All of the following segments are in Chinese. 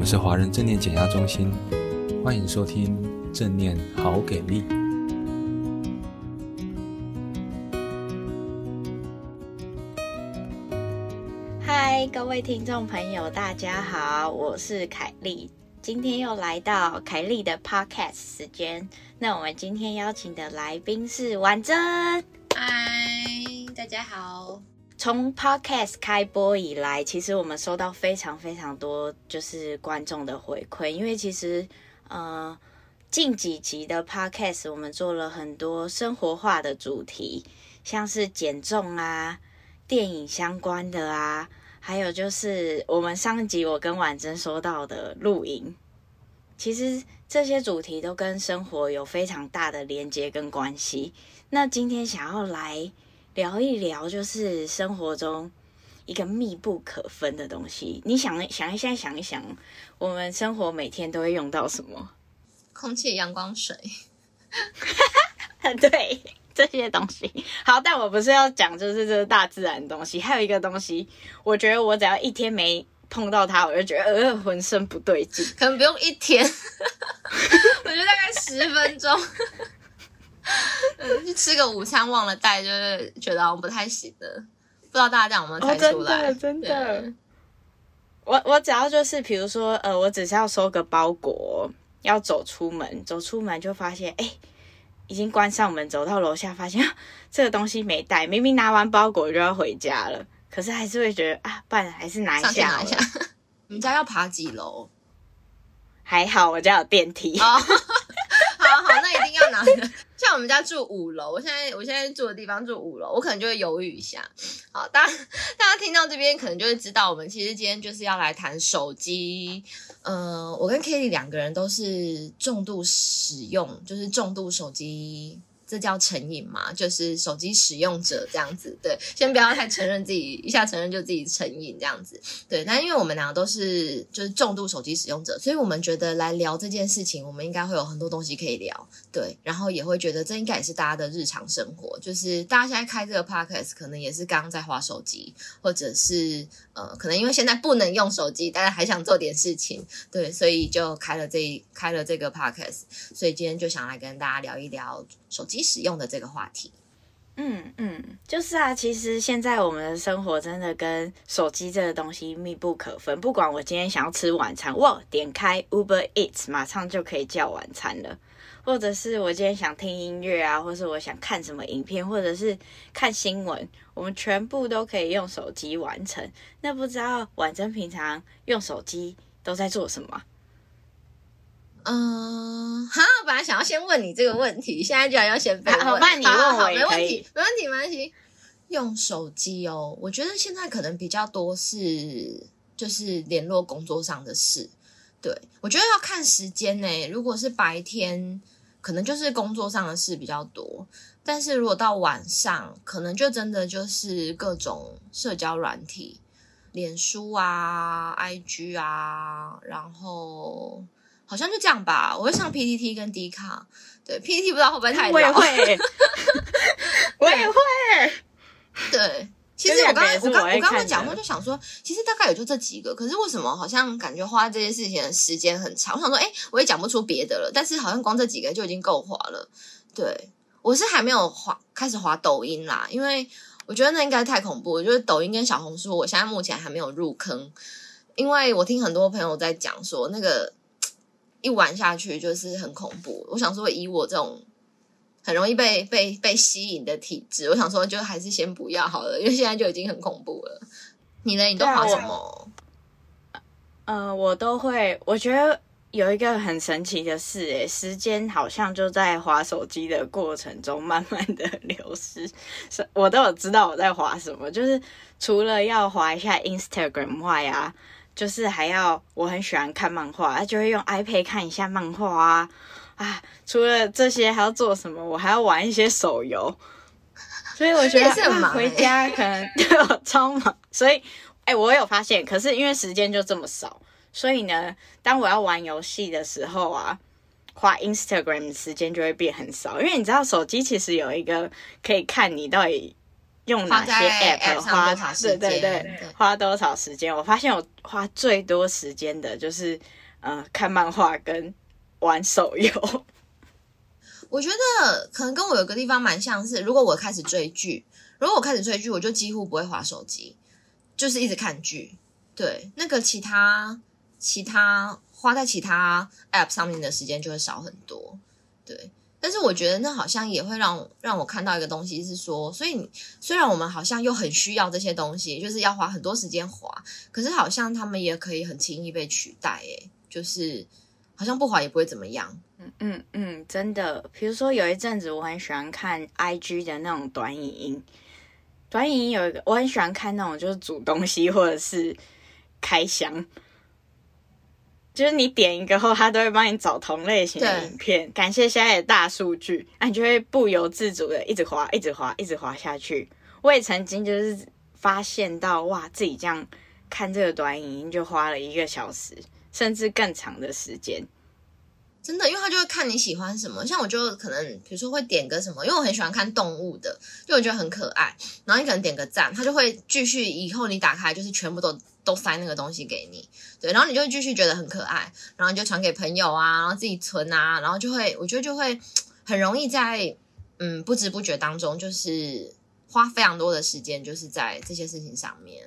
们是华人正念减压中心，欢迎收听正念好给力。嗨，各位听众朋友，大家好，我是凯丽，今天又来到凯丽的 Podcast 时间。那我们今天邀请的来宾是婉珍。嗨，大家好。从 Podcast 开播以来，其实我们收到非常非常多就是观众的回馈，因为其实呃近几集的 Podcast 我们做了很多生活化的主题，像是减重啊、电影相关的啊，还有就是我们上一集我跟婉珍说到的露营，其实这些主题都跟生活有非常大的连接跟关系。那今天想要来。聊一聊，就是生活中一个密不可分的东西。你想想一下，想一想，我们生活每天都会用到什么？空气、阳光、水。对，这些东西。好，但我不是要讲，就是这个大自然的东西。还有一个东西，我觉得我只要一天没碰到它，我就觉得呃，浑身不对劲。可能不用一天，我觉得大概十分钟。嗯，去吃个午餐忘了带，就是觉得我不太行的。不知道大家这样有没有猜出来？哦、真的，真的。我我只要就是，比如说，呃，我只是要收个包裹，要走出门，走出门就发现，哎，已经关上门，走到楼下发现 这个东西没带。明明拿完包裹就要回家了，可是还是会觉得啊，不然还是拿一下。拿一下。你们家要爬几楼？还好，我家有电梯。哦 好好，那一定要拿的。像我们家住五楼，我现在我现在住的地方住五楼，我可能就会犹豫一下。好，大家大家听到这边，可能就会知道，我们其实今天就是要来谈手机。嗯、我跟 Kelly 两个人都是重度使用，就是重度手机。这叫成瘾嘛？就是手机使用者这样子，对，先不要太承认自己，一下承认就自己成瘾这样子，对。但因为我们两个都是就是重度手机使用者，所以我们觉得来聊这件事情，我们应该会有很多东西可以聊，对。然后也会觉得这应该也是大家的日常生活，就是大家现在开这个 podcast 可能也是刚刚在滑手机，或者是呃，可能因为现在不能用手机，大家还想做点事情，对，所以就开了这开了这个 podcast，所以今天就想来跟大家聊一聊手机使用的这个话题，嗯嗯，就是啊，其实现在我们的生活真的跟手机这个东西密不可分。不管我今天想要吃晚餐，哇，点开 Uber Eats，马上就可以叫晚餐了；或者是我今天想听音乐啊，或是我想看什么影片，或者是看新闻，我们全部都可以用手机完成。那不知道婉珍平常用手机都在做什么？嗯，好，本来想要先问你这个问题，现在居然要先被问。好，那你问我，没问题，没问题，没问题。用手机哦，我觉得现在可能比较多是就是联络工作上的事。对，我觉得要看时间呢。如果是白天，可能就是工作上的事比较多；但是如果到晚上，可能就真的就是各种社交软体，脸书啊、IG 啊，然后。好像就这样吧，我会上 PTT 跟 D 卡，对 PTT 不知道会不会太老，我也会，我也会，对，其实我刚刚我刚我刚刚讲过，就想说，其实大概也就这几个，可是为什么好像感觉花这些事情的时间很长？我想说，哎，我也讲不出别的了，但是好像光这几个就已经够花了。对，我是还没有滑开始滑抖音啦，因为我觉得那应该太恐怖。我觉得抖音跟小红书，我现在目前还没有入坑，因为我听很多朋友在讲说那个。一玩下去就是很恐怖。我想说，以我这种很容易被被被吸引的体质，我想说，就还是先不要好了，因为现在就已经很恐怖了。你呢？你都滑什么？嗯、呃，我都会。我觉得有一个很神奇的事，诶，时间好像就在滑手机的过程中慢慢的 流失。是，我都有知道我在滑什么，就是除了要滑一下 Instagram 外啊。就是还要，我很喜欢看漫画，就会用 iPad 看一下漫画啊啊！除了这些还要做什么？我还要玩一些手游，所以我觉得是回家可能 对我超忙。所以，哎、欸，我有发现，可是因为时间就这么少，所以呢，当我要玩游戏的时候啊，花 Instagram 的时间就会变很少。因为你知道，手机其实有一个可以看你到底。用哪些 app 花，花对对对，花多少时间？我发现我花最多时间的就是呃看漫画跟玩手游。我觉得可能跟我有个地方蛮像是，如果我开始追剧，如果我开始追剧，我就几乎不会划手机，就是一直看剧。对，那个其他其他花在其他 app 上面的时间就会少很多。对，但是我觉得那好像也会让让我看到一个东西是说，所以虽然我们好像又很需要这些东西，就是要花很多时间滑，可是好像他们也可以很轻易被取代。诶，就是好像不滑也不会怎么样。嗯嗯嗯，真的，比如说有一阵子我很喜欢看 IG 的那种短影音，短影音有一个我很喜欢看那种就是煮东西或者是开箱，就是你点一个后，它都会帮你找同类型的影片。感谢现在的大数据，那你就会不由自主的一直滑，一直滑，一直滑下去。我也曾经就是发现到哇，自己这样看这个短影音就花了一个小时，甚至更长的时间。真的，因为他就会看你喜欢什么，像我就可能比如说会点个什么，因为我很喜欢看动物的，就我觉得很可爱。然后你可能点个赞，他就会继续以后你打开就是全部都都塞那个东西给你，对，然后你就会继续觉得很可爱，然后你就传给朋友啊，然后自己存啊，然后就会我觉得就会很容易在嗯不知不觉当中就是花非常多的时间就是在这些事情上面。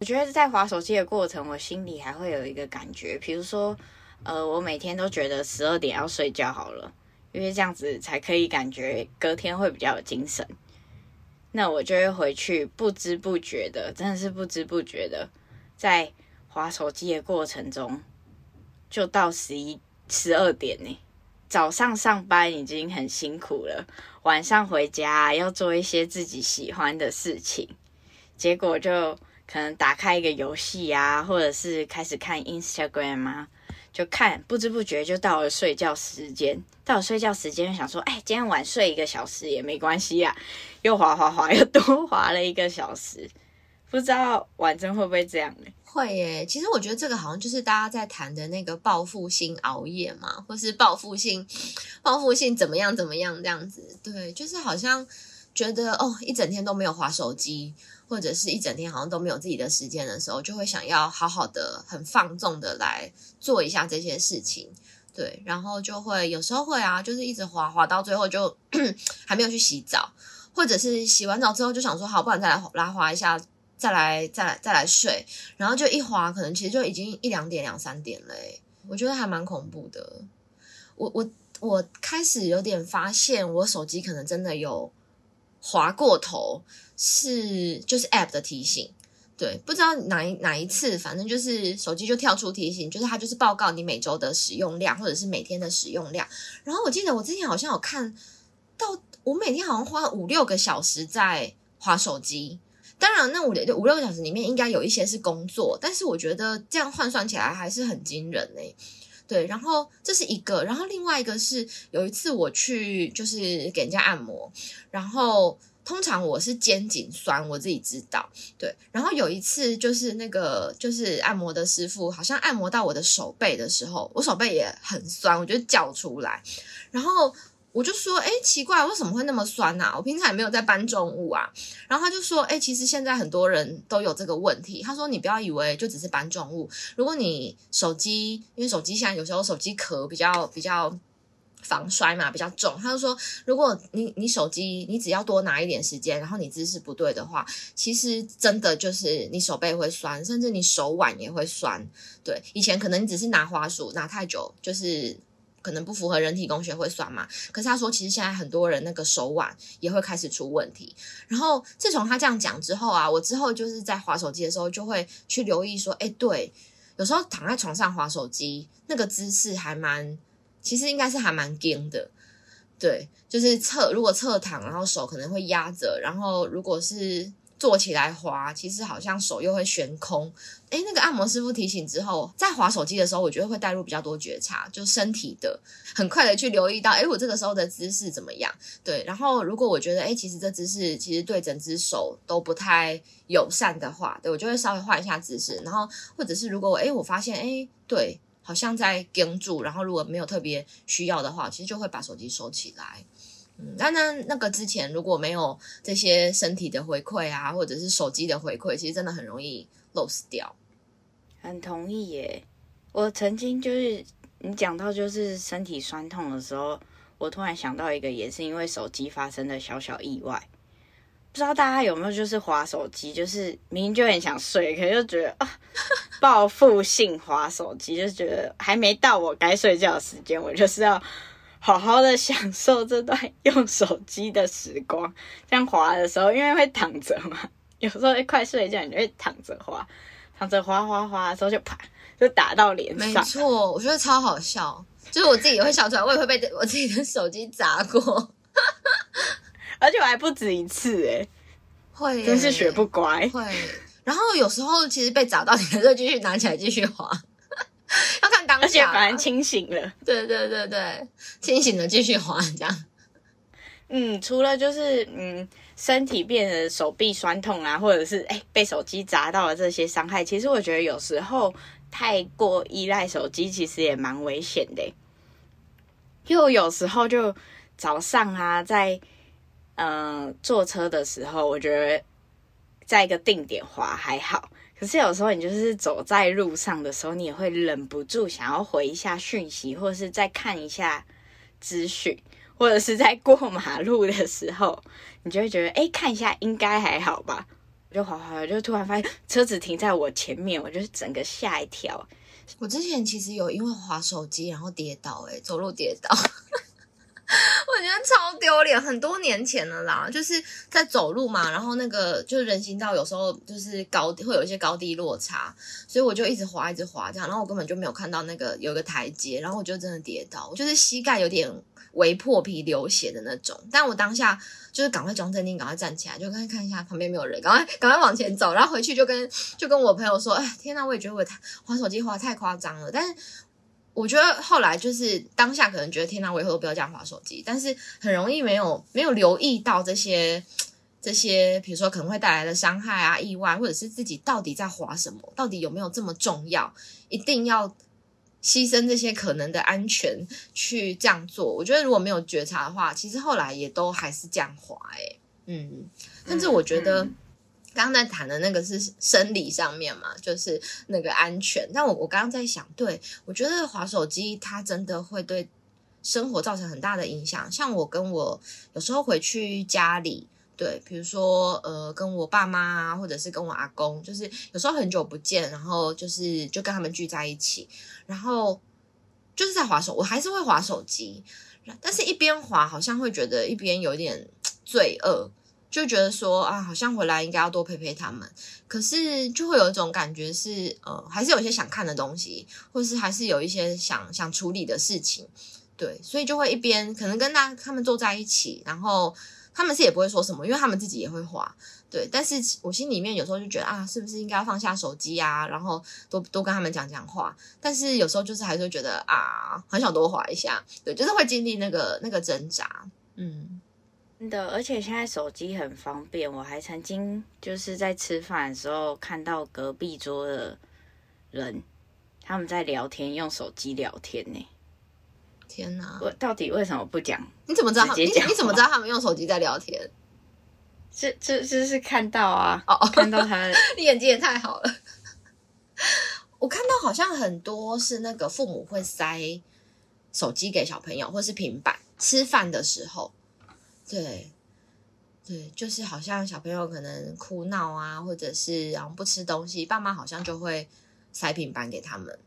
我觉得在滑手机的过程，我心里还会有一个感觉，比如说。呃，我每天都觉得十二点要睡觉好了，因为这样子才可以感觉隔天会比较有精神。那我就会回去，不知不觉的，真的是不知不觉的，在滑手机的过程中，就到十一、十二点呢。早上上班已经很辛苦了，晚上回家要做一些自己喜欢的事情，结果就可能打开一个游戏啊，或者是开始看 Instagram 啊。就看，不知不觉就到了睡觉时间。到了睡觉时间，想说，哎，今天晚睡一个小时也没关系呀。又滑滑滑，又多滑了一个小时。不知道婉珍会不会这样呢？会耶。其实我觉得这个好像就是大家在谈的那个报复性熬夜嘛，或是报复性、报复性怎么样怎么样这样子。对，就是好像觉得哦，一整天都没有滑手机。或者是一整天好像都没有自己的时间的时候，就会想要好好的、很放纵的来做一下这些事情，对，然后就会有时候会啊，就是一直滑滑到最后就 还没有去洗澡，或者是洗完澡之后就想说好，不然再来拉滑一下，再来再来再来睡，然后就一滑，可能其实就已经一两点、两三点了，我觉得还蛮恐怖的。我我我开始有点发现，我手机可能真的有滑过头。是，就是 App 的提醒，对，不知道哪一哪一次，反正就是手机就跳出提醒，就是它就是报告你每周的使用量或者是每天的使用量。然后我记得我之前好像有看到，我每天好像花五六个小时在滑手机。当然，那五六五六个小时里面应该有一些是工作，但是我觉得这样换算起来还是很惊人诶、对，然后这是一个，然后另外一个是有一次我去就是给人家按摩，然后。通常我是肩颈酸，我自己知道。对，然后有一次就是那个就是按摩的师傅，好像按摩到我的手背的时候，我手背也很酸，我就叫出来。然后我就说：“哎，奇怪，为什么会那么酸啊？我平常也没有在搬重物啊。”然后他就说：“哎，其实现在很多人都有这个问题。”他说：“你不要以为就只是搬重物，如果你手机，因为手机现在有时候手机壳比较比较。”防摔嘛，比较重，他就说，如果你你手机你只要多拿一点时间，然后你姿势不对的话，其实真的就是你手背会酸，甚至你手腕也会酸。对，以前可能你只是拿滑鼠拿太久，就是可能不符合人体工学会酸嘛。可是他说，其实现在很多人那个手腕也会开始出问题。然后自从他这样讲之后啊，我之后就是在滑手机的时候就会去留意说，诶，对，有时候躺在床上滑手机，那个姿势还蛮。其实应该是还蛮硬的，对，就是侧如果侧躺，然后手可能会压着，然后如果是坐起来滑，其实好像手又会悬空。诶，那个按摩师傅提醒之后，在滑手机的时候，我觉得会带入比较多觉察，就身体的很快的去留意到，诶，我这个时候的姿势怎么样？对，然后如果我觉得，诶，其实这姿势其实对整只手都不太友善的话，对，我就会稍微换一下姿势，然后或者是如果我，诶，我发现，诶，对。好像在盯住，然后如果没有特别需要的话，其实就会把手机收起来。嗯，那那那个之前如果没有这些身体的回馈啊，或者是手机的回馈，其实真的很容易 lose 掉。很同意耶，我曾经就是你讲到就是身体酸痛的时候，我突然想到一个，也是因为手机发生的小小意外。不知道大家有没有就是滑手机，就是明明就很想睡，可是就觉得啊，报复性滑手机，就觉得还没到我该睡觉的时间，我就是要。好好的享受这段用手机的时光，这样滑的时候，因为会躺着嘛，有时候会快睡觉，你就会躺着滑，躺着滑滑滑的时候就啪就打到脸上。没错，我觉得超好笑，就是我自己也会笑出来，我也会被我自己的手机砸过，而且我还不止一次诶，会耶，真是学不乖。会，然后有时候其实被砸到，你还是继续拿起来继续滑。要看当下，而且反而清醒了。对对对对，清醒了继续滑这样。嗯，除了就是嗯，身体变得手臂酸痛啊，或者是哎被手机砸到了这些伤害，其实我觉得有时候太过依赖手机，其实也蛮危险的。因为我有时候就早上啊，在嗯、呃、坐车的时候，我觉得在一个定点滑还好。可是有时候你就是走在路上的时候，你也会忍不住想要回一下讯息，或者是再看一下资讯，或者是在过马路的时候，你就会觉得，哎，看一下应该还好吧？我就滑滑，就突然发现车子停在我前面，我就是整个吓一跳。我之前其实有因为滑手机然后跌倒，哎，走路跌倒。我觉得超丢脸，很多年前了啦，就是在走路嘛，然后那个就是人行道，有时候就是高会有一些高低落差，所以我就一直滑，一直滑这样，然后我根本就没有看到那个有一个台阶，然后我就真的跌倒，我就是膝盖有点微破皮流血的那种，但我当下就是赶快装镇定，赶快站起来，就赶快看一下旁边没有人，赶快赶快往前走，然后回去就跟就跟我朋友说，哎，天哪，我也觉得我太滑手机滑太夸张了，但是。我觉得后来就是当下可能觉得天哪，我以后都不要这样滑手机，但是很容易没有没有留意到这些这些，比如说可能会带来的伤害啊、意外，或者是自己到底在滑什么，到底有没有这么重要，一定要牺牲这些可能的安全去这样做。我觉得如果没有觉察的话，其实后来也都还是这样滑，欸，嗯，甚至我觉得。刚刚在谈的那个是生理上面嘛，就是那个安全。但我我刚刚在想，对，我觉得滑手机它真的会对生活造成很大的影响。像我跟我有时候回去家里，对，比如说呃跟我爸妈啊，或者是跟我阿公，就是有时候很久不见，然后就是就跟他们聚在一起，然后就是在滑手，我还是会滑手机，但是一边滑好像会觉得一边有点罪恶。就觉得说啊，好像回来应该要多陪陪他们，可是就会有一种感觉是，呃，还是有一些想看的东西，或是还是有一些想想处理的事情，对，所以就会一边可能跟他他们坐在一起，然后他们是也不会说什么，因为他们自己也会滑，对，但是我心里面有时候就觉得啊，是不是应该要放下手机啊，然后多多跟他们讲讲话，但是有时候就是还是觉得啊，很想多滑一下，对，就是会经历那个那个挣扎，嗯。真的，而且现在手机很方便。我还曾经就是在吃饭的时候看到隔壁桌的人他们在聊天，用手机聊天呢。天哪！我到底为什么不讲？你怎么知道？你你怎么知道他们用手机在聊天？这这这是看到啊！哦哦，看到他，你眼睛也太好了。我看到好像很多是那个父母会塞手机给小朋友，或是平板，吃饭的时候。对，对，就是好像小朋友可能哭闹啊，或者是然后不吃东西，爸妈好像就会塞平板给他们。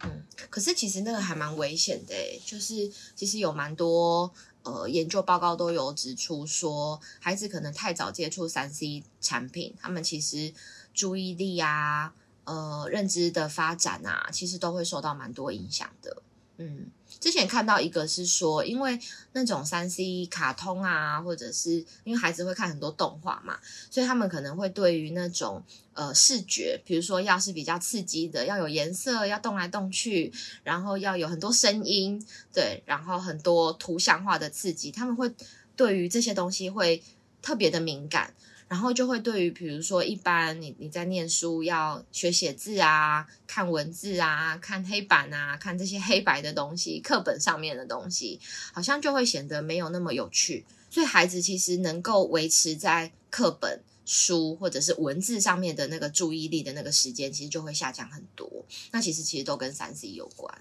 嗯，可是其实那个还蛮危险的，就是其实有蛮多呃研究报告都有指出说，孩子可能太早接触三 C 产品，他们其实注意力啊、呃认知的发展啊，其实都会受到蛮多影响的。嗯。之前看到一个是说，因为那种三 C 卡通啊，或者是因为孩子会看很多动画嘛，所以他们可能会对于那种呃视觉，比如说要是比较刺激的，要有颜色，要动来动去，然后要有很多声音，对，然后很多图像化的刺激，他们会对于这些东西会特别的敏感。然后就会对于比如说一般你你在念书要学写字啊、看文字啊、看黑板啊、看这些黑白的东西、课本上面的东西，好像就会显得没有那么有趣。所以孩子其实能够维持在课本书或者是文字上面的那个注意力的那个时间，其实就会下降很多。那其实其实都跟三 C 有关。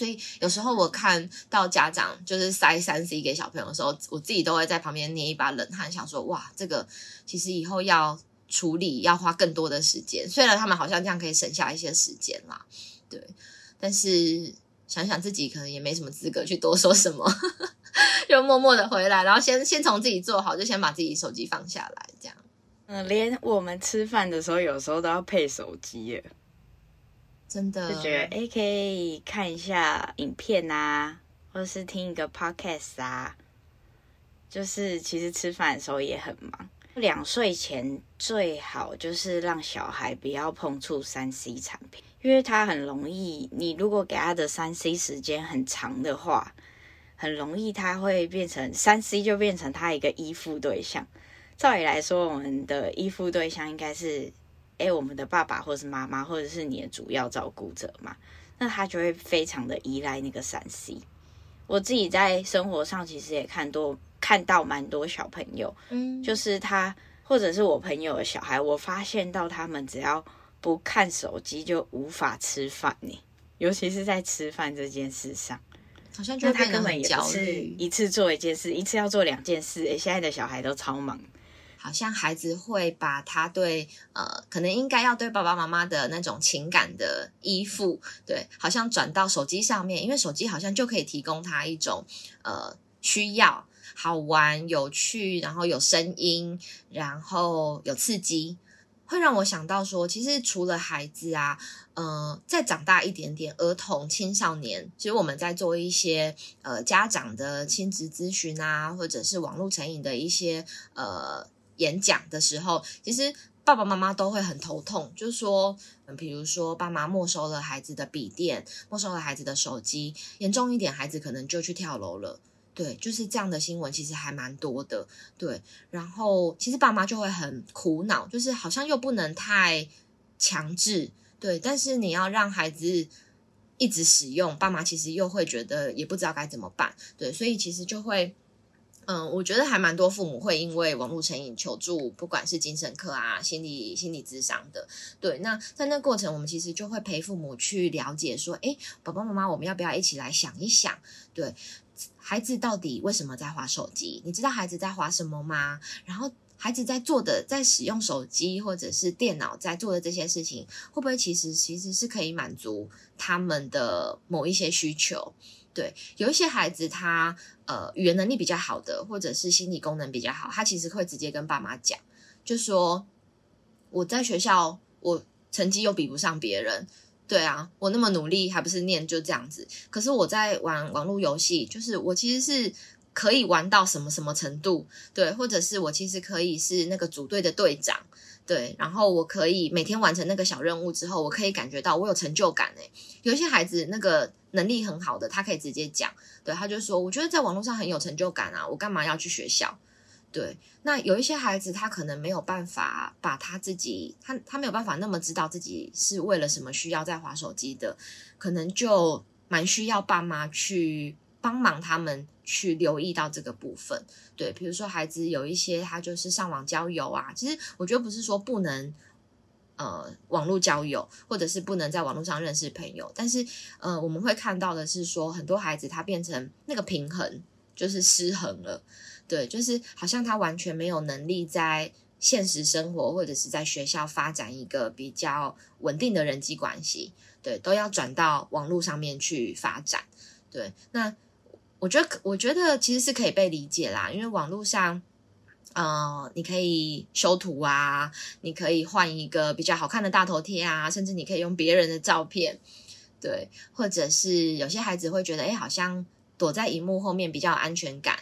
所以有时候我看到家长就是塞三 C 给小朋友的时候，我自己都会在旁边捏一把冷汗，想说哇，这个其实以后要处理要花更多的时间。虽然他们好像这样可以省下一些时间啦，对，但是想想自己可能也没什么资格去多说什么，就默默的回来，然后先先从自己做好，就先把自己手机放下来，这样。嗯，连我们吃饭的时候，有时候都要配手机耶。真的就觉得哎，可以看一下影片啊，或者是听一个 podcast 啊。就是其实吃饭的时候也很忙。两岁前最好就是让小孩不要碰触三 C 产品，因为他很容易，你如果给他的三 C 时间很长的话，很容易他会变成三 C 就变成他一个依附对象。照理来说，我们的依附对象应该是。诶，我们的爸爸或是妈妈，或者是你的主要照顾者嘛，那他就会非常的依赖那个三 C。我自己在生活上其实也看多看到蛮多小朋友，嗯，就是他或者是我朋友的小孩，我发现到他们只要不看手机就无法吃饭呢，尤其是在吃饭这件事上，好像就他根本也不是一次做一件事，一次要做两件事。诶，现在的小孩都超忙。好像孩子会把他对呃，可能应该要对爸爸妈妈的那种情感的依附，对，好像转到手机上面，因为手机好像就可以提供他一种呃需要好玩、有趣，然后有声音，然后有刺激，会让我想到说，其实除了孩子啊，呃，再长大一点点，儿童、青少年，其实我们在做一些呃家长的亲子咨询啊，或者是网络成瘾的一些呃。演讲的时候，其实爸爸妈妈都会很头痛，就是说，嗯，比如说爸妈没收了孩子的笔电，没收了孩子的手机，严重一点，孩子可能就去跳楼了。对，就是这样的新闻，其实还蛮多的。对，然后其实爸妈就会很苦恼，就是好像又不能太强制，对，但是你要让孩子一直使用，爸妈其实又会觉得也不知道该怎么办。对，所以其实就会。嗯，我觉得还蛮多父母会因为网络成瘾求助，不管是精神科啊、心理心理咨商的。对，那在那过程，我们其实就会陪父母去了解，说，诶，爸爸妈妈，我们要不要一起来想一想？对，孩子到底为什么在划手机？你知道孩子在划什么吗？然后孩子在做的，在使用手机或者是电脑在做的这些事情，会不会其实其实是可以满足他们的某一些需求？对，有一些孩子他呃语言能力比较好的，或者是心理功能比较好，他其实会直接跟爸妈讲，就说我在学校我成绩又比不上别人，对啊，我那么努力还不是念就这样子，可是我在玩网络游戏，就是我其实是可以玩到什么什么程度，对，或者是我其实可以是那个组队的队长。对，然后我可以每天完成那个小任务之后，我可以感觉到我有成就感诶。有一些孩子那个能力很好的，他可以直接讲，对，他就说，我觉得在网络上很有成就感啊，我干嘛要去学校？对，那有一些孩子他可能没有办法把他自己，他他没有办法那么知道自己是为了什么需要在滑手机的，可能就蛮需要爸妈去帮忙他们。去留意到这个部分，对，比如说孩子有一些他就是上网交友啊，其实我觉得不是说不能呃网络交友，或者是不能在网络上认识朋友，但是呃我们会看到的是说很多孩子他变成那个平衡就是失衡了，对，就是好像他完全没有能力在现实生活或者是在学校发展一个比较稳定的人际关系，对，都要转到网络上面去发展，对，那。我觉得，我觉得其实是可以被理解啦，因为网络上，呃，你可以修图啊，你可以换一个比较好看的大头贴啊，甚至你可以用别人的照片，对，或者是有些孩子会觉得，哎，好像躲在荧幕后面比较有安全感，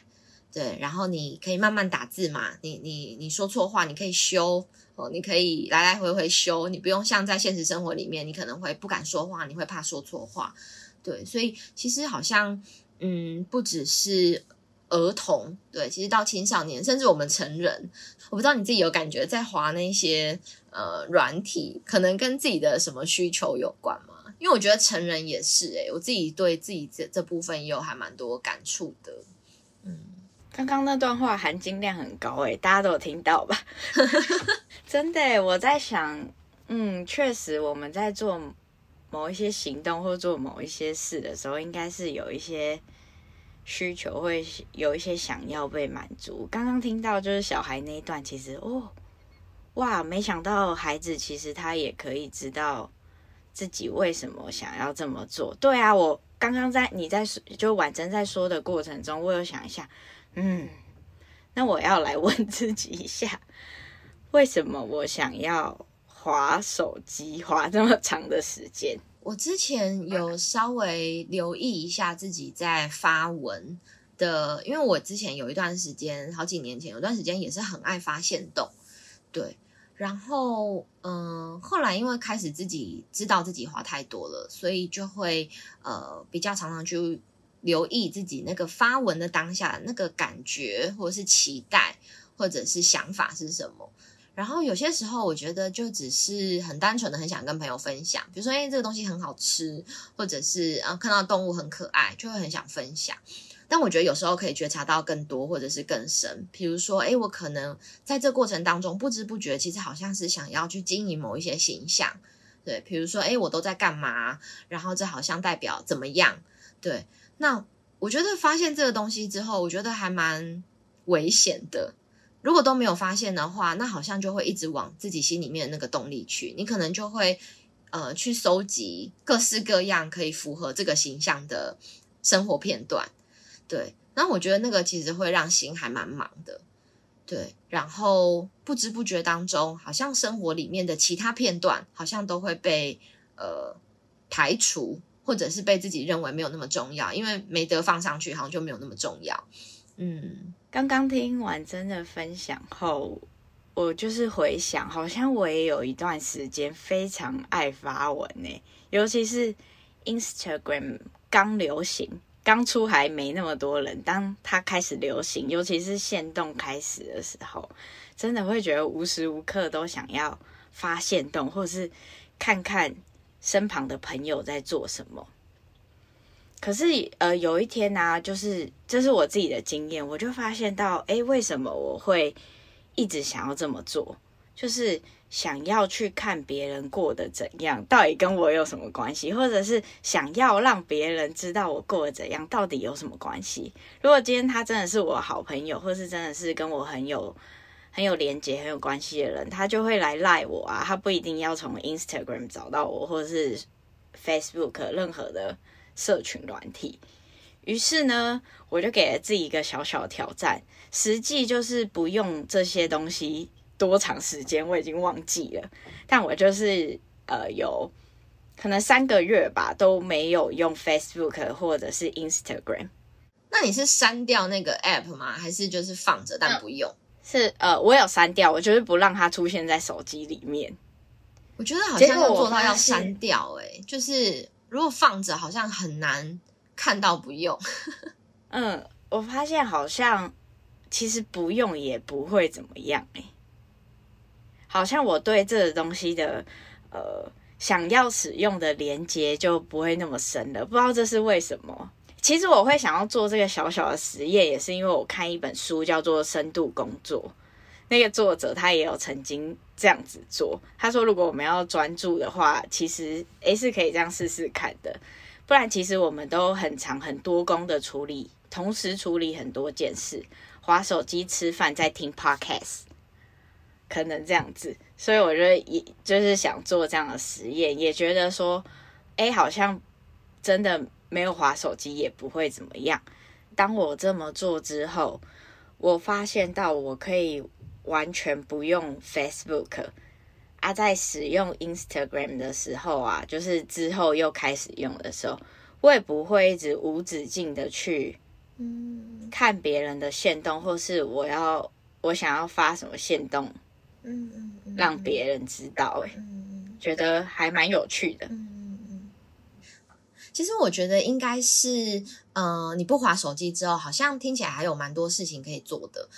对，然后你可以慢慢打字嘛，你你你说错话，你可以修哦，你可以来来回回修，你不用像在现实生活里面，你可能会不敢说话，你会怕说错话，对，所以其实好像。嗯，不只是儿童，对，其实到青少年，甚至我们成人，我不知道你自己有感觉在滑那些呃软体，可能跟自己的什么需求有关吗？因为我觉得成人也是、欸，诶我自己对自己这这部分也有还蛮多感触的。嗯，刚刚那段话含金量很高、欸，诶大家都有听到吧？真的、我在想，嗯，确实我们在做某一些行动或做某一些事的时候，应该是有一些。需求会有一些想要被满足。刚刚听到就是小孩那一段，其实哦，哇，没想到孩子其实他也可以知道自己为什么想要这么做。对啊，我刚刚在你在说，就婉珍在说的过程中，我有想一下，嗯，那我要来问自己一下，为什么我想要滑手机滑这么长的时间？我之前有稍微留意一下自己在发文的，因为我之前有一段时间，好几年前有段时间也是很爱发现动，对，然后嗯，后来因为开始自己知道自己滑太多了，所以就会呃比较常常去留意自己那个发文的当下那个感觉，或者是期待，或者是想法是什么。然后有些时候，我觉得就只是很单纯的很想跟朋友分享，比如说，哎，这个东西很好吃，或者是啊，看到动物很可爱，就会很想分享。但我觉得有时候可以觉察到更多，或者是更深。比如说，哎，我可能在这过程当中不知不觉，其实好像是想要去经营某一些形象，对，比如说，哎，我都在干嘛？然后这好像代表怎么样？对，那我觉得发现这个东西之后，我觉得还蛮危险的。如果都没有发现的话，那好像就会一直往自己心里面的那个动力去。你可能就会呃去搜集各式各样可以符合这个形象的生活片段，对。那我觉得那个其实会让心还蛮忙的，对。然后不知不觉当中，好像生活里面的其他片段好像都会被呃排除，或者是被自己认为没有那么重要，因为没得放上去，好像就没有那么重要。嗯，刚刚听完真的分享后，我就是回想，好像我也有一段时间非常爱发文呢，尤其是 Instagram 刚流行，刚出还没那么多人，当它开始流行，尤其是限动开始的时候，真的会觉得无时无刻都想要发限动，或者是看看身旁的朋友在做什么。可是，呃，有一天呢、就是这是我自己的经验，我就发现到，诶，为什么我会一直想要这么做？就是想要去看别人过得怎样，到底跟我有什么关系？或者是想要让别人知道我过得怎样，到底有什么关系？如果今天他真的是我好朋友，或是真的是跟我很有很有连结、很有关系的人，他就会来赖我啊，他不一定要从 Instagram 找到我，或者是 Facebook 任何的。社群软体，于是呢，我就给了自己一个小小的挑战，实际就是不用这些东西多长时间，我已经忘记了。但我就是呃，有可能三个月吧，都没有用 Facebook 或者是 Instagram。那你是删掉那个 App 吗？还是就是放着但不用？是呃，我有删掉，我就是不让它出现在手机里面。我觉得好像要做到要删掉，欸，诶，就是。如果放着，好像很难看到不用。嗯，我发现好像其实不用也不会怎么样哎。好像我对这个东西的呃想要使用的连接就不会那么深了，不知道这是为什么。其实我会想要做这个小小的实验，也是因为我看一本书叫做《深度工作》，那个作者他也有曾经。这样子做，他说：“如果我们要专注的话，其实诶是可以这样试试看的。不然，其实我们都很长很多工的处理，同时处理很多件事，滑手机、吃饭、在听 podcast，可能这样子。所以，我觉得也就是想做这样的实验，也觉得说，诶，好像真的没有滑手机也不会怎么样。当我这么做之后，我发现到我可以。”完全不用 Facebook 啊，在使用 Instagram 的时候啊，就是之后又开始用的时候，我也不会一直无止境的去看别人的限动，或是我要我想要发什么限动，嗯让别人知道，哎，觉得还蛮有趣的。其实我觉得应该是，嗯、呃，你不划手机之后，好像听起来还有蛮多事情可以做的，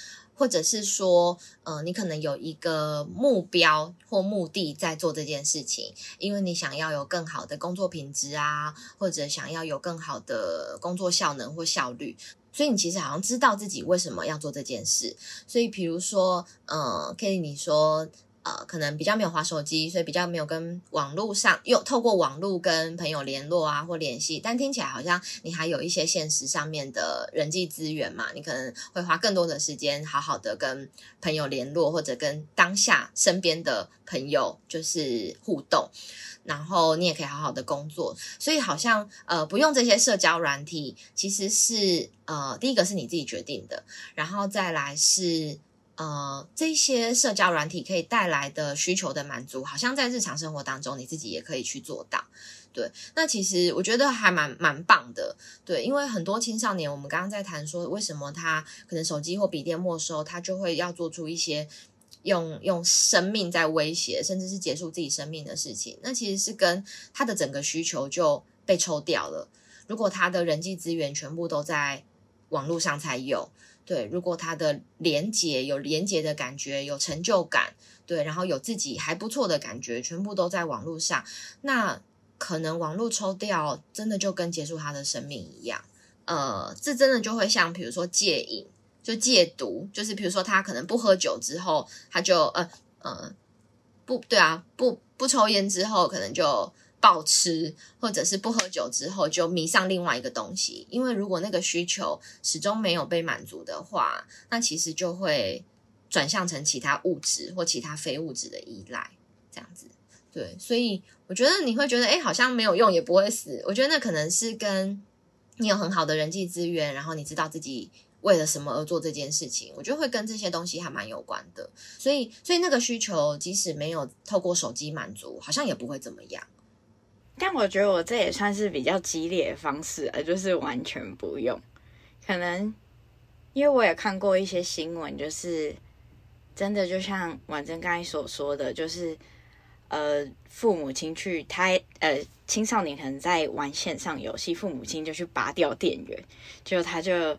或者是说，嗯、呃，你可能有一个目标或目的在做这件事情，因为你想要有更好的工作品质啊，或者想要有更好的工作效能或效率，所以你其实好像知道自己为什么要做这件事。所以，比如说，嗯、呃，Kelly 你说。呃，可能比较没有滑手机，所以比较没有跟网络上又透过网络跟朋友联络啊或联系，但听起来好像你还有一些现实上面的人际资源嘛，你可能会花更多的时间好好的跟朋友联络，或者跟当下身边的朋友就是互动，然后你也可以好好的工作，所以好像呃不用这些社交软体，其实是呃第一个是你自己决定的，然后再来是。呃，这些社交软体可以带来的需求的满足，好像在日常生活当中你自己也可以去做到。对，那其实我觉得还蛮蛮棒的。对，因为很多青少年，我们刚刚在谈说，为什么他可能手机或笔电没收，他就会要做出一些用用生命在威胁，甚至是结束自己生命的事情。那其实是跟他的整个需求就被抽掉了。如果他的人际资源全部都在网络上才有。对，如果他的连结有连结的感觉，有成就感，对，然后有自己还不错的感觉，全部都在网络上，那可能网络抽掉，真的就跟结束他的生命一样。呃，这真的就会像，比如说戒瘾，就戒毒，就是比如说他可能不喝酒之后，他就呃呃不对啊，不不抽烟之后，可能就。暴吃，或者是不喝酒之后就迷上另外一个东西，因为如果那个需求始终没有被满足的话，那其实就会转向成其他物质或其他非物质的依赖，这样子。对，所以我觉得你会觉得，诶，好像没有用也不会死。我觉得那可能是跟你有很好的人际资源，然后你知道自己为了什么而做这件事情，我觉得会跟这些东西还蛮有关的。所以，所以那个需求即使没有透过手机满足，好像也不会怎么样。但我觉得我这也算是比较激烈的方式而，就是完全不用。可能因为我也看过一些新闻，就是真的就像婉珍刚才所说的，就是呃，父母亲去他呃青少年可能在玩线上游戏，父母亲就去拔掉电源，就他就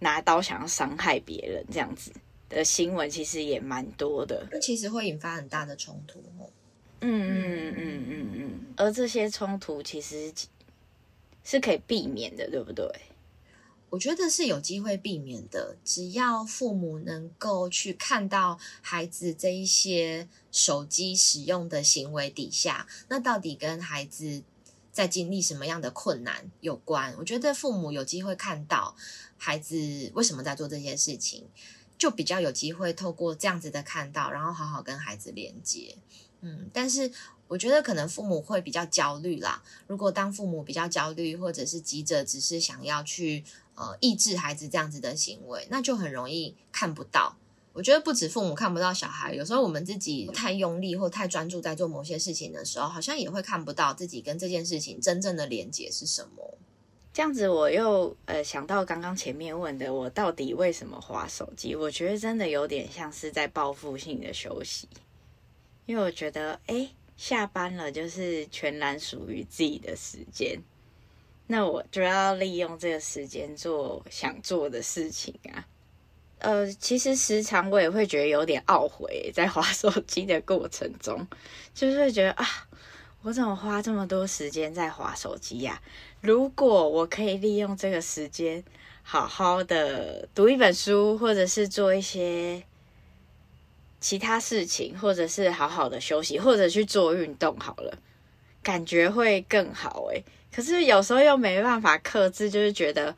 拿刀想要伤害别人这样子的新闻，其实也蛮多的。那其实会引发很大的冲突哦。嗯嗯嗯嗯嗯，而这些冲突其实是可以避免的，对不对？我觉得是有机会避免的，只要父母能够去看到孩子这一些手机使用的行为底下，那到底跟孩子在经历什么样的困难有关？我觉得父母有机会看到孩子为什么在做这些事情，就比较有机会透过这样子的看到，然后好好跟孩子连接。嗯，但是我觉得可能父母会比较焦虑啦。如果当父母比较焦虑，或者是急着只是想要去呃抑制孩子这样子的行为，那就很容易看不到。我觉得不止父母看不到小孩，有时候我们自己太用力或太专注在做某些事情的时候，好像也会看不到自己跟这件事情真正的连结是什么。这样子，我又呃想到刚刚前面问的，我到底为什么划手机？我觉得真的有点像是在报复性的休息。因为我觉得，哎，下班了就是全然属于自己的时间，那我就要利用这个时间做想做的事情啊。呃，其实时常我也会觉得有点懊悔，在滑手机的过程中，就是会觉得啊，我怎么花这么多时间在滑手机呀？如果我可以利用这个时间，好好的读一本书，或者是做一些。其他事情，或者是好好的休息，或者去做运动好了，感觉会更好诶。可是有时候又没办法克制，就是觉得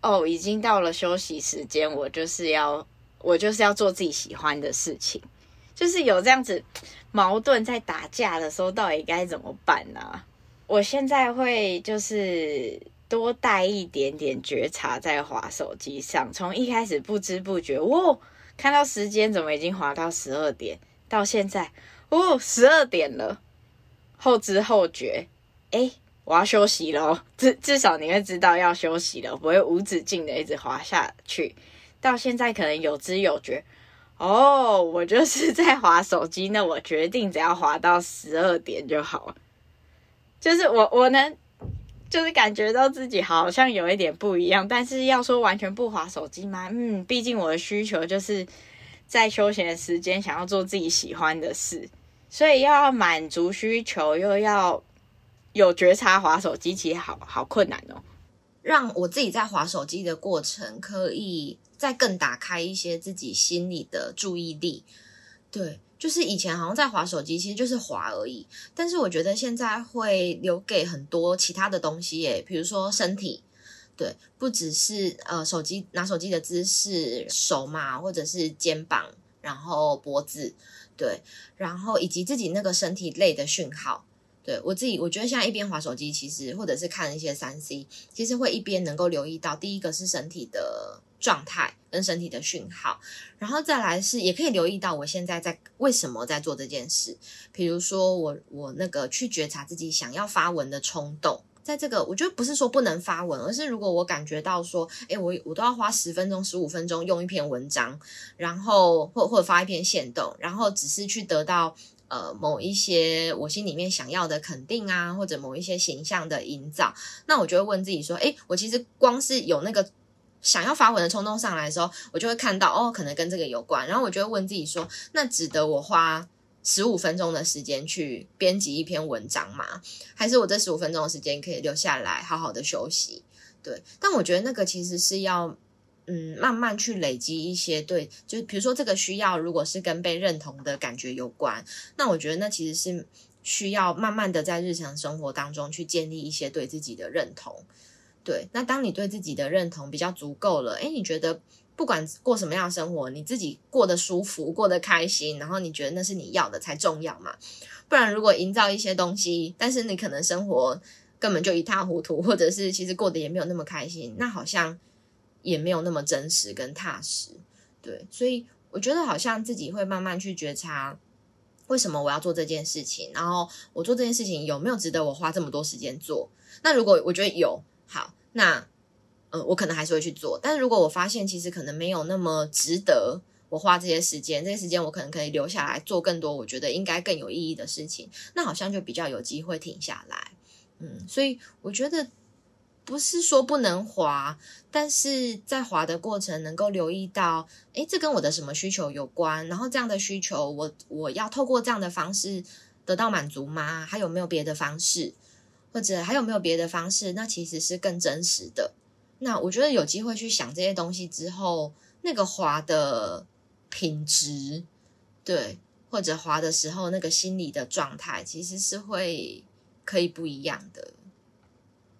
哦，已经到了休息时间，我就是要我就是要做自己喜欢的事情，就是有这样子矛盾在打架的时候，到底该怎么办呢？我现在会就是多带一点点觉察在滑手机上，从一开始不知不觉，哦。看到时间怎么已经滑到十二点，到现在哦，十二点了，后知后觉，诶，我要休息了，至至少你会知道要休息了，不会无止境的一直滑下去。到现在可能有知有觉，哦，我就是在滑手机，那我决定只要滑到十二点就好，就是我我能就是感觉到自己好像有一点不一样。但是要说完全不滑手机吗？嗯，毕竟我的需求就是在休闲的时间想要做自己喜欢的事，所以要满足需求又要有觉察滑手机，其实好好困难哦。让我自己在滑手机的过程，可以再更打开一些自己心里的注意力。对，就是以前好像在滑手机，其实就是滑而已。但是我觉得现在会留给很多其他的东西耶，比如说身体，对，不只是呃手机拿手机的姿势，手嘛，或者是肩膀，然后脖子，对，然后以及自己那个身体累的讯号。对，我自己，我觉得现在一边滑手机，其实或者是看一些三 C，其实会一边能够留意到，第一个是身体的状态跟身体的讯号，然后再来是也可以留意到我现在在为什么在做这件事，比如说我我那个去觉察自己想要发文的冲动，在这个我觉得不是说不能发文，而是如果我感觉到说，诶，我我都要花十分钟、十五分钟用一篇文章，然后或或者发一篇线动，然后只是去得到。呃，某一些我心里面想要的肯定啊，或者某一些形象的营造，那我就会问自己说，诶，我其实光是有那个想要发文的冲动上来的时候，我就会看到，哦，可能跟这个有关，然后我就会问自己说，那值得我花十五分钟的时间去编辑一篇文章吗？还是我这十五分钟的时间可以留下来好好的休息？对，但我觉得那个其实是要。嗯，慢慢去累积一些对，就是比如说这个需要，如果是跟被认同的感觉有关，那我觉得那其实是需要慢慢的在日常生活当中去建立一些对自己的认同。对，那当你对自己的认同比较足够了，诶，你觉得不管过什么样的生活，你自己过得舒服，过得开心，然后你觉得那是你要的才重要嘛？不然如果营造一些东西，但是你可能生活根本就一塌糊涂，或者是其实过得也没有那么开心，那好像。也没有那么真实跟踏实，对，所以我觉得好像自己会慢慢去觉察，为什么我要做这件事情，然后我做这件事情有没有值得我花这么多时间做？那如果我觉得有，好，那呃，我可能还是会去做。但是如果我发现其实可能没有那么值得我花这些时间，这些时间我可能可以留下来做更多我觉得应该更有意义的事情，那好像就比较有机会停下来。嗯，所以我觉得。不是说不能滑，但是在滑的过程能够留意到，诶，这跟我的什么需求有关？然后这样的需求，我我要透过这样的方式得到满足吗？还有没有别的方式？或者还有没有别的方式？那其实是更真实的。那我觉得有机会去想这些东西之后，那个滑的品质，对，或者滑的时候那个心理的状态，其实是会可以不一样的。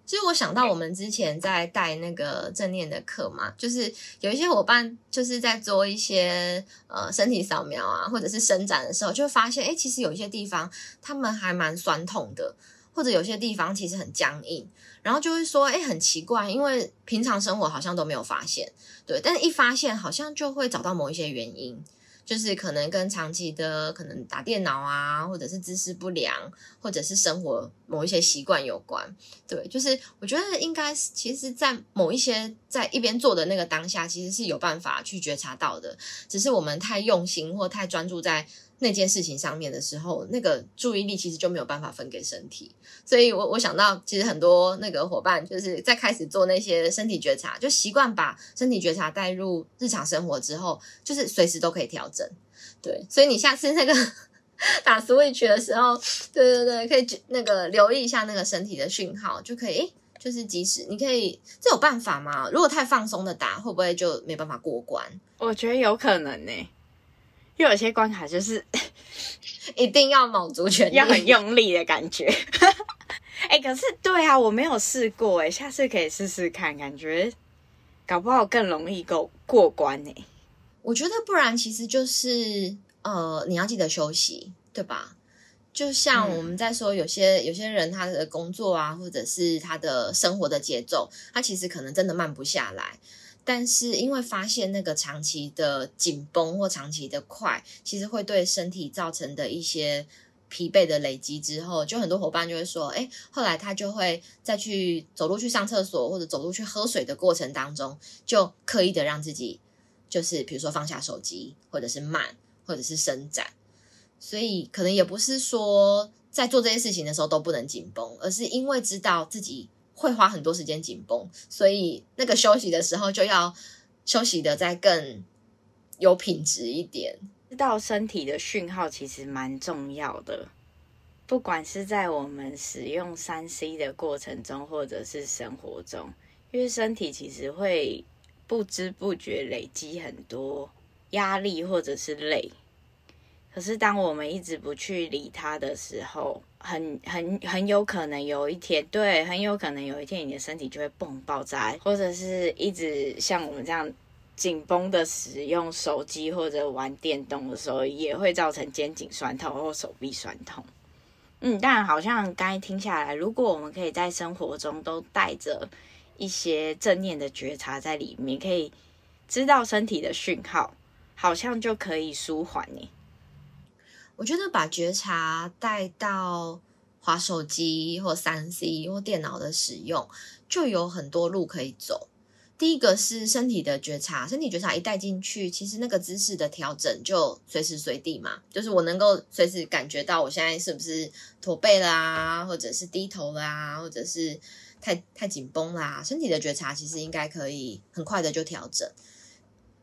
其实我想到我们之前在带那个正念的课嘛，就是有一些伙伴就是在做一些呃身体扫描啊，或者是伸展的时候，就会发现，诶，其实有一些地方他们还蛮酸痛的，或者有些地方其实很僵硬，然后就会说，诶，很奇怪，因为平常生活好像都没有发现，对，但是一发现好像就会找到某一些原因。就是可能跟长期的可能打电脑啊，或者是姿势不良，或者是生活某一些习惯有关。对，就是我觉得应该是，其实，在某一些在一边做的那个当下，其实是有办法去觉察到的，只是我们太用心或太专注在。那件事情上面的时候，那个注意力其实就没有办法分给身体，所以我我想到，其实很多那个伙伴就是在开始做那些身体觉察，就习惯把身体觉察带入日常生活之后，就是随时都可以调整。对，所以你下次那个 打 Switch 的时候，对对对，可以那个留意一下那个身体的讯号，就可以，就是即使你可以，这有办法吗？如果太放松的打，会不会就没办法过关？我觉得有可能呢、就有些关卡就是 一定要卯足全力，要很用力的感觉。哎、欸，可是对啊，我没有试过哎，下次可以试试看，感觉搞不好更容易过过关呢。我觉得不然，其实就是呃，你要记得休息，对吧？就像我们在说，有些、嗯、有些人他的工作啊，或者是他的生活的节奏，他其实可能真的慢不下来。但是因为发现那个长期的紧绷或长期的快，其实会对身体造成的一些疲惫的累积之后，就很多伙伴就会说，哎，后来他就会再去走路去上厕所或者走路去喝水的过程当中，就刻意的让自己就是比如说放下手机，或者是慢，或者是伸展，所以可能也不是说在做这些事情的时候都不能紧绷，而是因为知道自己。会花很多时间紧绷，所以那个休息的时候就要休息的再更有品质一点。知道身体的讯号其实蛮重要的，不管是在我们使用三 C 的过程中，或者是生活中，因为身体其实会不知不觉累积很多压力或者是累。可是当我们一直不去理它的时候，很很很有可能有一天，对，很有可能有一天你的身体就会蹦爆炸，或者是一直像我们这样。紧绷的使用手机或者玩电动的时候，也会造成肩颈酸痛或手臂酸痛。嗯，但好像刚才听下来，如果我们可以在生活中都带着一些正念的觉察在里面，可以知道身体的讯号，好像就可以舒缓你。我觉得把觉察带到滑手机或三 C 或电脑的使用，就有很多路可以走。第一个是身体的觉察，身体觉察一带进去，其实那个姿势的调整就随时随地嘛，就是我能够随时感觉到我现在是不是驼背啦，或者是低头啦，或者是太太紧绷啦。身体的觉察其实应该可以很快的就调整。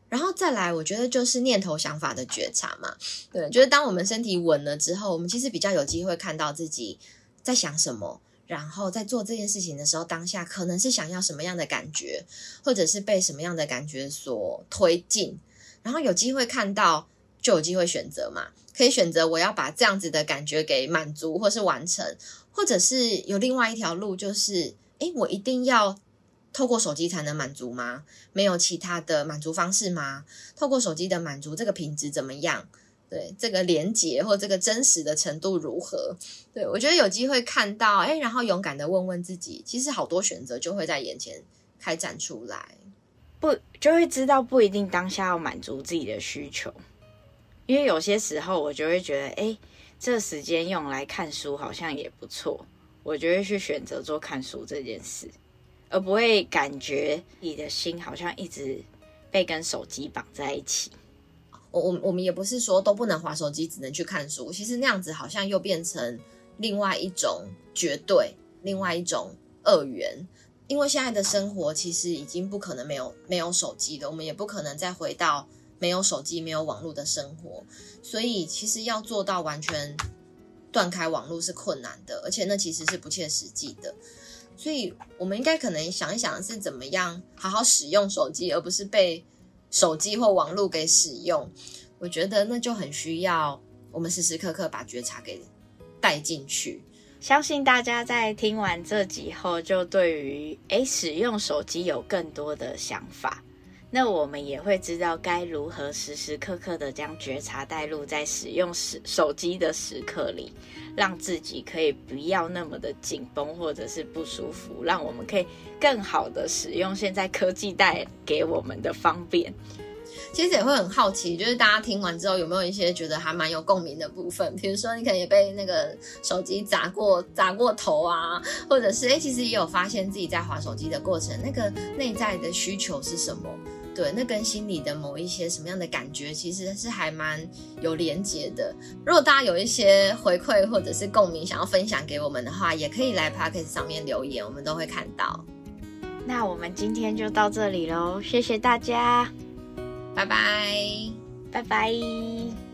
然后再来，我觉得就是念头想法的觉察嘛，对，就是当我们身体稳了之后，我们其实比较有机会看到自己在想什么。然后在做这件事情的时候，当下可能是想要什么样的感觉，或者是被什么样的感觉所推进，然后有机会看到，就有机会选择嘛，可以选择我要把这样子的感觉给满足或是完成，或者是有另外一条路，就是，诶，我一定要透过手机才能满足吗？没有其他的满足方式吗？透过手机的满足，这个品质怎么样？对这个连结或这个真实的程度如何？对，我觉得有机会看到，哎，然后勇敢的问问自己，其实好多选择就会在眼前开展出来，不就会知道不一定当下要满足自己的需求，因为有些时候我就会觉得，哎，这时间用来看书好像也不错，我就会去选择做看书这件事，而不会感觉你的心好像一直被跟手机绑在一起。我我我们也不是说都不能滑手机，只能去看书。其实那样子好像又变成另外一种绝对，另外一种二元。因为现在的生活其实已经不可能没有没有手机的，我们也不可能再回到没有手机、没有网络的生活。所以其实要做到完全断开网络是困难的，而且那其实是不切实际的。所以我们应该可能想一想是怎么样好好使用手机，而不是被。手机或网络给使用，我觉得那就很需要我们时时刻刻把觉察给带进去。相信大家在听完这集后，就对于诶使用手机有更多的想法。那我们也会知道该如何时时刻刻的将觉察带入在使用手手机的时刻里，让自己可以不要那么的紧绷或者是不舒服，让我们可以更好的使用现在科技带给我们的方便。其实也会很好奇，就是大家听完之后有没有一些觉得还蛮有共鸣的部分？比如说你可能也被那个手机砸过砸过头啊，或者是诶其实也有发现自己在滑手机的过程，那个内在的需求是什么？对，那跟心里的某一些什么样的感觉，其实是还蛮有连结的。如果大家有一些回馈或者是共鸣，想要分享给我们的话，也可以来 Podcast 上面留言，我们都会看到。那我们今天就到这里喽，谢谢大家，拜拜，拜拜。